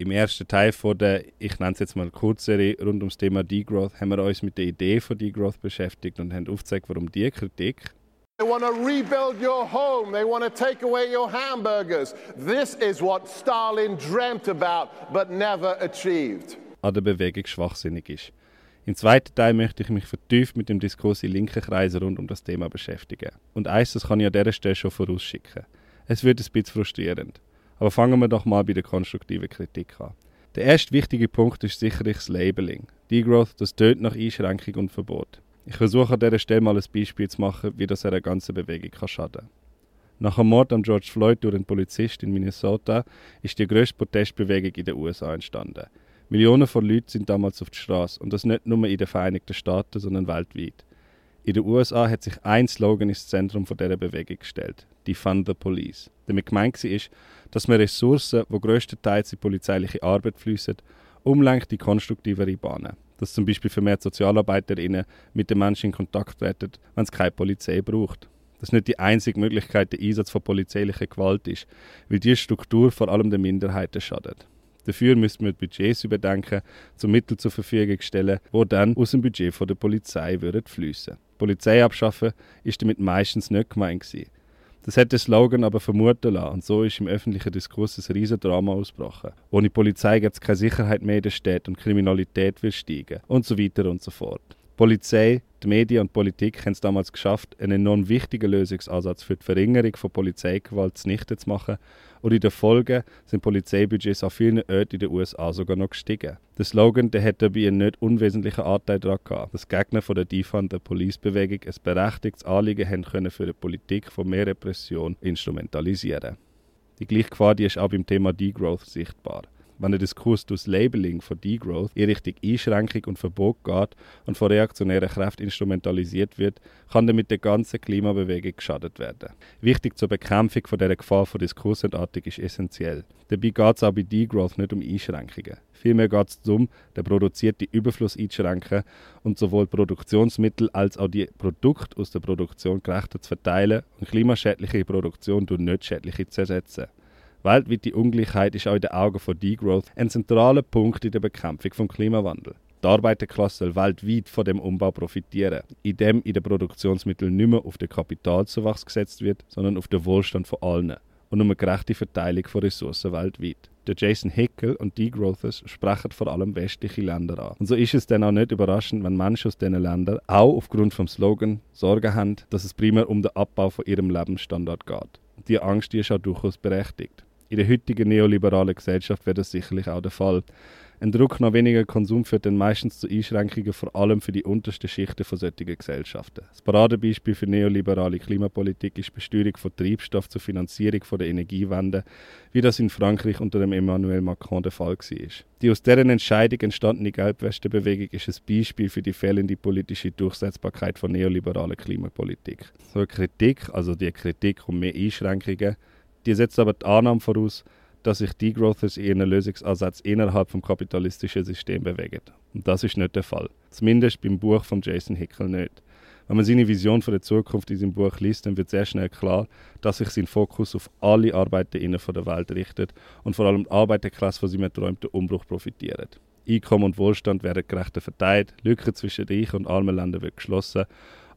Im ersten Teil von der, ich nenne es jetzt mal Kurzserie rund ums Thema Degrowth, haben wir uns mit der Idee von Degrowth beschäftigt und haben aufgezeigt, warum die Kritik They want to rebuild your home. They want to take away your hamburgers. This is what Stalin dreamt about but never achieved. an der Bewegung schwachsinnig ist. Im zweiten Teil möchte ich mich vertieft mit dem Diskurs in linken Kreisen rund um das Thema beschäftigen. Und eins, das kann ich an dieser Stelle schon vorausschicken. Es wird ein bisschen frustrierend. Aber fangen wir doch mal bei der konstruktiven Kritik an. Der erste wichtige Punkt ist sicherlich das Labeling. Degrowth, das tönt nach Einschränkung und Verbot. Ich versuche an dieser Stelle mal ein Beispiel zu machen, wie das einer ganzen Bewegung kann schaden kann. Nach dem Mord an George Floyd durch einen Polizist in Minnesota ist die grösste Protestbewegung in den USA entstanden. Millionen von Leuten sind damals auf die Straße und das nicht nur in den Vereinigten Staaten, sondern weltweit. In den USA hat sich ein Slogan ins Zentrum von dieser Bewegung gestellt: Defund the Police. Damit gemeint war, dass man Ressourcen, die größtenteils in polizeiliche Arbeit fließen, umlenkt in konstruktivere Bahnen. Dass zum Beispiel vermehrt SozialarbeiterInnen mit den Menschen in Kontakt treten, wenn es keine Polizei braucht. Das nicht die einzige Möglichkeit der Einsatz von polizeilicher Gewalt ist, weil diese Struktur vor allem den Minderheiten schadet. Dafür müsste man Budgets überdenken, zum Mittel zur Verfügung stellen, wo dann aus dem Budget der Polizei würden fließen. Polizei abschaffen ist damit meistens nicht gemeint. Das hat der Slogan aber vermuten lassen und so ist im öffentlichen Diskurs ein riesen Drama ausgebrochen. Ohne Polizei gibt es keine Sicherheit mehr in der Stadt und Kriminalität wird steigen und so weiter und so fort. Polizei, die Medien und Politik haben es damals geschafft, einen enorm wichtigen Lösungsansatz für die Verringerung von Polizeigewalt zunichte zu machen und in der Folge sind Polizeibudgets an vielen Orten in den USA sogar noch gestiegen. Der Slogan der hat dabei einen nicht unwesentlichen Anteil daran gehabt, dass Gegner von der Defund der Police-Bewegung ein berechtigtes Anliegen haben können für eine Politik von mehr Repression instrumentalisieren. Die gleiche Gefahr die ist auch beim Thema Degrowth sichtbar wenn der Diskurs durch das Labeling von Degrowth in Richtung Einschränkung und Verbot geht und von reaktionären Kräften instrumentalisiert wird, kann damit der ganzen Klimabewegung geschadet werden. Wichtig zur Bekämpfung von dieser Gefahr von Diskursentartung ist essentiell. Dabei geht es auch bei Degrowth nicht um Einschränkungen. Vielmehr geht es darum, den produzierten Überfluss einzuschränken und sowohl Produktionsmittel als auch die Produkte aus der Produktion gerechter zu verteilen und klimaschädliche Produktion durch nicht schädliche zu ersetzen. Weltweite Ungleichheit ist auch in den Augen von Degrowth ein zentraler Punkt in der Bekämpfung des Klimawandels. Die Arbeiterklasse soll weltweit von dem Umbau profitieren, indem in den Produktionsmitteln nicht mehr auf den Kapitalzuwachs gesetzt wird, sondern auf den Wohlstand von allen und um eine gerechte Verteilung von Ressourcen weltweit. Der Jason Hickel und Degrowthers sprechen vor allem westliche Länder an. Und so ist es dann auch nicht überraschend, wenn Menschen aus diesen Ländern auch aufgrund vom Slogan Sorge haben, dass es primär um den Abbau von ihrem Lebensstandard geht. Die Angst die ist auch durchaus berechtigt. In der heutigen neoliberalen Gesellschaft wäre das sicherlich auch der Fall. Ein Druck nach weniger Konsum führt dann meistens zu Einschränkungen, vor allem für die untersten Schichten von solchen Gesellschaften. Das Paradebeispiel für neoliberale Klimapolitik ist die Besteuerung von Treibstoff zur Finanzierung von der Energiewende, wie das in Frankreich unter dem Emmanuel Macron der Fall war. Die aus deren Entscheidung entstandene Gelbwestenbewegung ist ein Beispiel für die fehlende politische Durchsetzbarkeit von neoliberaler Klimapolitik. So eine Kritik, also die Kritik um mehr Einschränkungen, die setzt aber die Annahme voraus, dass sich Degrowthers in ihren Lösungsansatz innerhalb vom kapitalistischen System bewegen. Und das ist nicht der Fall. Zumindest beim Buch von Jason Hickel nicht. Wenn man seine Vision von der Zukunft in seinem Buch liest, dann wird sehr schnell klar, dass sich sein Fokus auf alle Arbeiterinnen der Welt richtet und vor allem die Arbeiterklasse von seinem erträumten Umbruch profitiert. Einkommen und Wohlstand werden gerechter verteilt, Lücken zwischen reichen und armen Ländern wird geschlossen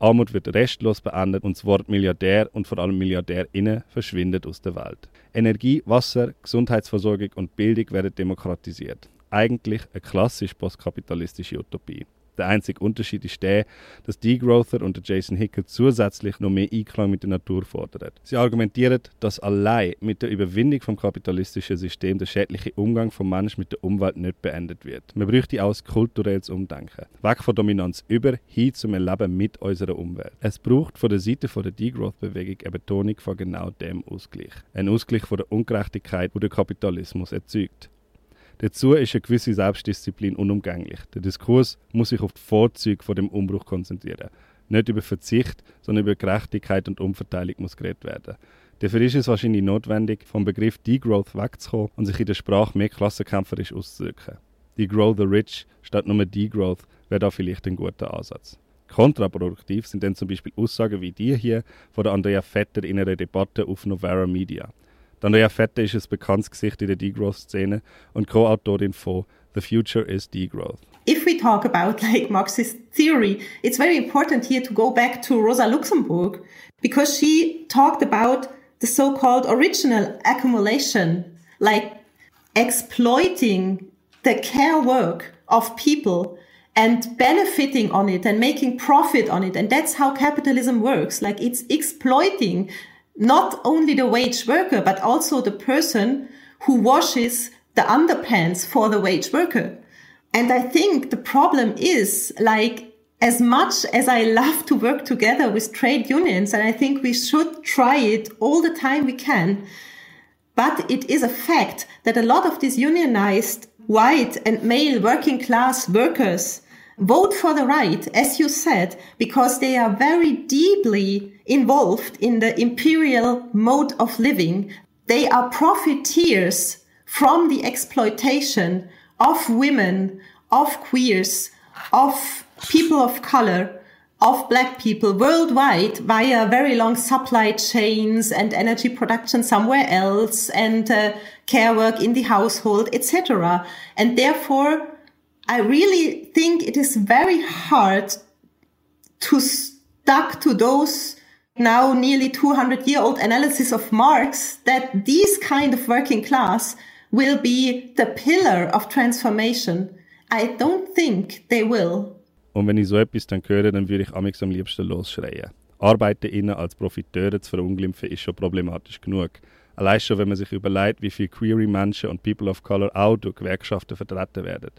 Armut wird restlos beendet und das Wort Milliardär und vor allem MilliardärInnen verschwindet aus der Welt. Energie, Wasser, Gesundheitsversorgung und Bildung werden demokratisiert. Eigentlich eine klassisch postkapitalistische Utopie. Der einzige Unterschied ist der, dass Degrowther und Jason Hickel zusätzlich noch mehr Einklang mit der Natur fordern. Sie argumentieren, dass allein mit der Überwindung vom kapitalistischen System der schädliche Umgang vom Menschen mit der Umwelt nicht beendet wird. Man bräuchte auch ein kulturelles Umdenken. Weg von Dominanz über, hin zum Leben mit unserer Umwelt. Es braucht von der Seite der Degrowth-Bewegung eine Betonung von genau dem Ausgleich. Ein Ausgleich von der Ungerechtigkeit, die der Kapitalismus erzeugt. Dazu ist eine gewisse Selbstdisziplin unumgänglich. Der Diskurs muss sich auf die Vorzüge von dem Umbruch konzentrieren. Nicht über Verzicht, sondern über Gerechtigkeit und Umverteilung muss geredet werden. Dafür ist es wahrscheinlich notwendig, vom Begriff Degrowth wegzukommen und sich in der Sprache mehr klassenkämpferisch auszudrücken. Degrow the Rich statt nur Degrowth wäre da vielleicht ein guter Ansatz. Kontraproduktiv sind dann zum Beispiel Aussagen wie die hier von Andrea Vetter in einer Debatte auf Novara Media. Andrea Fette ist ein bekanntes Gesicht in der Degrowth-Szene und Co-Autorin von The Future is Degrowth. If we talk about like Marxist theory, it's very important here to go back to Rosa Luxemburg because she talked about the so-called original accumulation, like exploiting the care work of people and benefiting on it and making profit on it. And that's how capitalism works. Like it's exploiting not only the wage worker, but also the person who washes the underpants for the wage worker. And I think the problem is like, as much as I love to work together with trade unions, and I think we should try it all the time we can, but it is a fact that a lot of these unionized white and male working class workers vote for the right, as you said, because they are very deeply involved in the imperial mode of living. They are profiteers from the exploitation of women, of queers, of people of color, of black people worldwide via very long supply chains and energy production somewhere else and uh, care work in the household, etc. And therefore, I really think it is very hard to stuck to those now nearly 200 year old analysis of Marx that these kind of working class will be the pillar of transformation. I don't think they will. Und wenn ich so etwas dann höre, dann würde ich am liebsten losschreien. ArbeiterInnen als Profiteure zu verunglimpfen ist schon problematisch genug. Allein schon, wenn man sich überlegt, wie viele Query-Menschen und People of Color auch durch Gewerkschaften vertreten werden.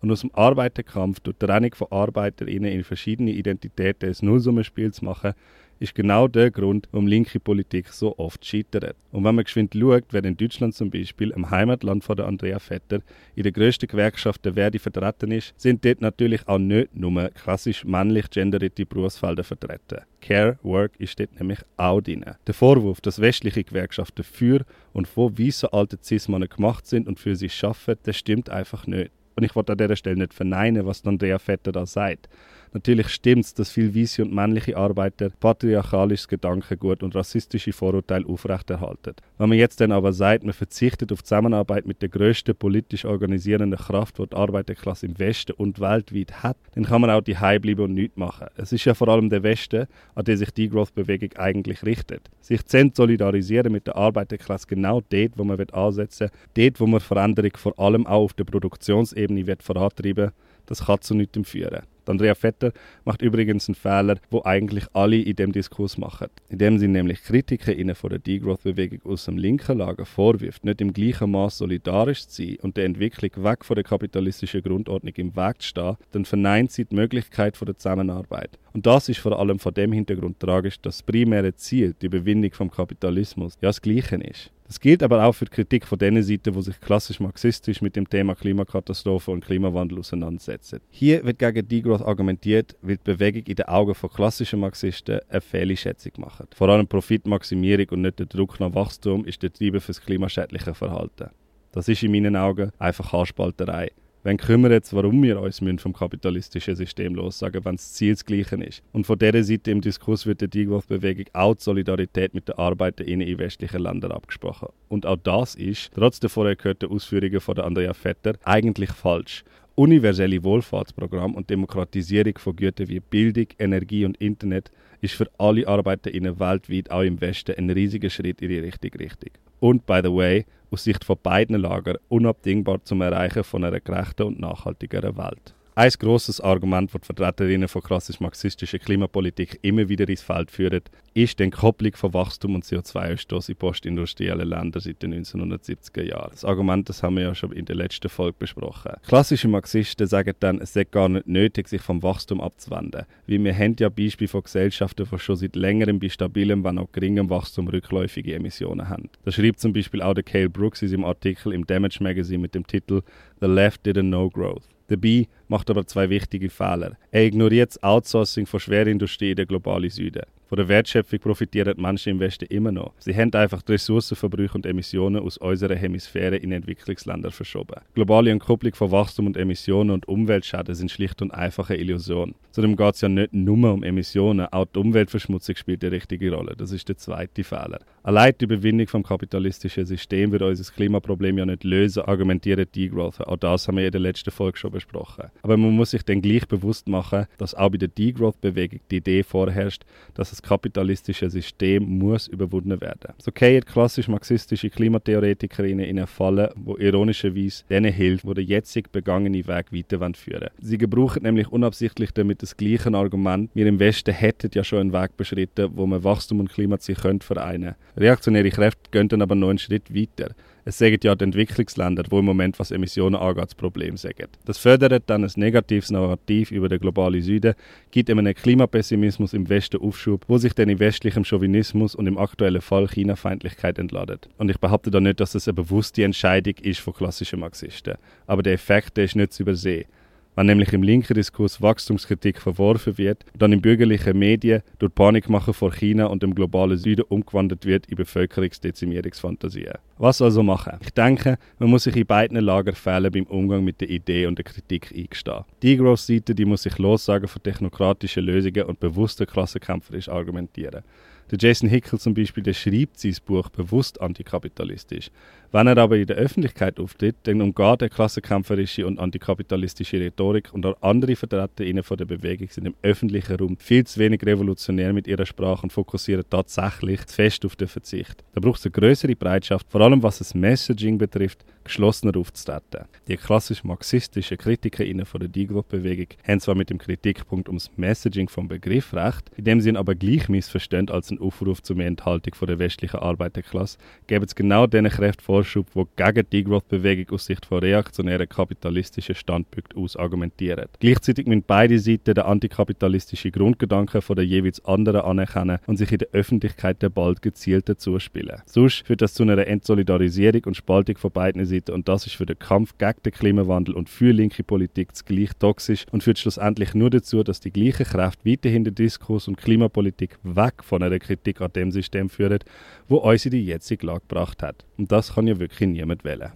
Und aus dem Arbeiterkampf durch die Trennung von ArbeiterInnen in verschiedene Identitäten ein Nullsummenspiel zu machen, ist genau der Grund, warum linke Politik so oft scheitert. Und wenn man geschwind schaut, wer in Deutschland zum Beispiel, im Heimatland von der Andrea Vetter, in der grössten Gewerkschaft der Verdi vertreten ist, sind dort natürlich auch nicht nur klassisch männlich genderierte Berufsfelder vertreten. Care Work ist dort nämlich auch drin. Der Vorwurf, dass westliche Gewerkschaften für und von weißen alten cis gemacht sind und für sie arbeiten, das stimmt einfach nicht. Und ich wollte an dieser Stelle nicht verneinen, was Andrea Vetter da sagt. Natürlich stimmt es, dass viele weiße und männliche Arbeiter patriarchalisches Gedankengut und rassistische Vorurteile aufrechterhalten. Wenn man jetzt dann aber sagt, man verzichtet auf Zusammenarbeit mit der grössten politisch organisierenden Kraft, die die Arbeiterklasse im Westen und weltweit hat, dann kann man auch die bleiben und nichts machen. Es ist ja vor allem der Westen, an den sich die Growth-Bewegung eigentlich richtet. Sich zu solidarisieren mit der Arbeiterklasse genau dort, wo man ansetzen will, dort, wo man Veränderung vor allem auch auf der Produktionsebene vorantreiben will, das kann zu nichts führen. Andrea Vetter macht übrigens einen Fehler, wo eigentlich alle in dem Diskurs machen. Indem sie nämlich KritikerInnen von der Degrowth-Bewegung aus dem linken Lager vorwirft, nicht im gleichen Maß solidarisch zu sein und der Entwicklung weg von der kapitalistischen Grundordnung im Weg zu stehen, dann verneint sie die Möglichkeit von der Zusammenarbeit. Und das ist vor allem vor dem Hintergrund tragisch, dass das primäre Ziel, die Überwindung vom Kapitalismus, ja das gleiche ist. Das gilt aber auch für die Kritik von den Seiten, die sich klassisch marxistisch mit dem Thema Klimakatastrophe und Klimawandel auseinandersetzen. Hier wird gegen Degrowth argumentiert, weil die Bewegung in den Augen von klassischen Marxisten eine Fehlschätzung macht. Vor allem Profitmaximierung und nicht der Druck nach Wachstum ist der Treiber für das klimaschädliche Verhalten. Das ist in meinen Augen einfach Haarspalterei. Wen kümmert jetzt, warum wir uns vom kapitalistischen System lossagen, wenn das Ziel das gleiche ist? Und von dieser Seite im Diskurs wird der Degrowth-Bewegung auch die Solidarität mit den ArbeiterInnen in westlichen Ländern abgesprochen. Und auch das ist, trotz der vorher gehörten Ausführungen von Andrea Vetter, eigentlich falsch. Universelle Wohlfahrtsprogramm und Demokratisierung von Gütern wie Bildung, Energie und Internet ist für alle ArbeiterInnen weltweit, auch im Westen, ein riesiger Schritt in die richtige Richtung. Und, by the way, aus Sicht von beiden Lagern unabdingbar zum Erreichen von einer gerechten und nachhaltigeren Welt. Ein grosses Argument, das die Vertreterinnen von klassisch-marxistischer Klimapolitik immer wieder ins Feld führen, ist die Entkopplung von Wachstum und CO2-Ausstoß in postindustriellen Ländern seit den 1970er Jahren. Das Argument das haben wir ja schon in der letzten Folge besprochen. Klassische Marxisten sagen dann, es sei gar nicht nötig, sich vom Wachstum abzuwenden, weil wir haben ja Beispiele von Gesellschaften, die schon seit längerem bei stabilem, wenn auch geringem Wachstum rückläufige Emissionen haben. Das schreibt zum Beispiel auch der Cale Brooks in seinem Artikel im Damage Magazine mit dem Titel The Left Didn't Know Growth. Dabei macht aber zwei wichtige Fehler. Er ignoriert das Outsourcing von Schwerindustrie in den globalen Süden. Von der Wertschöpfung profitieren Menschen im Westen immer noch. Sie haben einfach die Ressourcenverbrauch und Emissionen aus unserer Hemisphäre in Entwicklungsländer verschoben. Globale Entkopplung von Wachstum und Emissionen und Umweltschäden sind schlicht und einfach eine Illusion. Zudem geht es ja nicht nur um Emissionen, auch die Umweltverschmutzung spielt eine richtige Rolle. Das ist der zweite Fehler. Allein die Überwindung vom kapitalistischen System wird unser Klimaproblem ja nicht lösen, argumentieren Degrowth. Auch das haben wir in der letzten Folge schon besprochen. Aber man muss sich dann gleich bewusst machen, dass auch bei der Degrowth-Bewegung die Idee vorherrscht, dass das kapitalistische System muss überwunden werden. So gehen klassisch marxistische Klimatheoretikerinnen in eine Falle, wo ironischerweise denen hilft, wo der jetzig begangene Weg weiter führen Sie gebrauchen nämlich unabsichtlich damit das gleiche Argument. Wir im Westen hätten ja schon einen Weg beschritten, wo man Wachstum und Klimaziel vereinen könnte. Reaktionäre Kräfte gehen dann aber noch einen Schritt weiter. Es sagen ja die Entwicklungsländer, wo im Moment was Emissionen angeht, das Problem sagen. Das fördert dann ein negatives Narrativ über den globalen Süden, gibt einem Klimapessimismus im Westen Aufschub, wo sich dann im westlichen Chauvinismus und im aktuellen Fall China-Feindlichkeit entladet. Und ich behaupte da nicht, dass das eine bewusste Entscheidung ist von klassischen Marxisten. Aber der Effekt der ist nicht zu übersehen. Wenn nämlich im linken Diskurs Wachstumskritik verworfen wird, dann in bürgerlichen Medien durch Panikmache vor China und dem globalen Süden umgewandelt wird in Bevölkerungsdezimierungsfantasien. Was also machen? Ich denke, man muss sich in beiden Lagern fehlen beim Umgang mit der Idee und der Kritik eingestehen. Die grosse Seite die muss sich lossagen von technokratischen Lösungen und bewusster klassenkämpferisch argumentieren. Der Jason Hickel zum Beispiel, der schreibt sein Buch bewusst antikapitalistisch. Wenn er aber in der Öffentlichkeit auftritt, dann umgeht er klassenkämpferische und antikapitalistische Rhetorik und auch andere Vertreter von der Bewegung sind im öffentlichen Raum viel zu wenig revolutionär mit ihrer Sprache und fokussieren tatsächlich zu fest auf den Verzicht. Da braucht es eine größere Bereitschaft, vor allem was das Messaging betrifft, geschlossener aufzutreten. Die klassisch marxistischen KritikerInnen von der Degrowth-Bewegung haben zwar mit dem Kritikpunkt ums Messaging vom Begriff recht, in dem sie ihn aber gleich missverstehen als einen Aufruf zu mehr Enthaltung der westlichen Arbeiterklasse, geben es genau diesen Kräften Vorschub, die gegen die Degrowth-Bewegung aus Sicht von reaktionären kapitalistischen Standpunkten aus argumentieren. Gleichzeitig müssen beide Seiten den antikapitalistischen Grundgedanken von der jeweils anderen anerkennen und sich in der Öffentlichkeit bald gezielter zuspielen. Sonst führt das zu einer Entsolidarisierung und Spaltung von beiden Seite und das ist für den Kampf gegen den Klimawandel und für linke Politik zugleich toxisch und führt schlussendlich nur dazu, dass die gleichen Kräfte weiterhin den Diskurs und Klimapolitik weg von einer Kritik an dem System führen, wo uns in die jetzige Lage gebracht hat. Und das kann ja wirklich niemand wählen.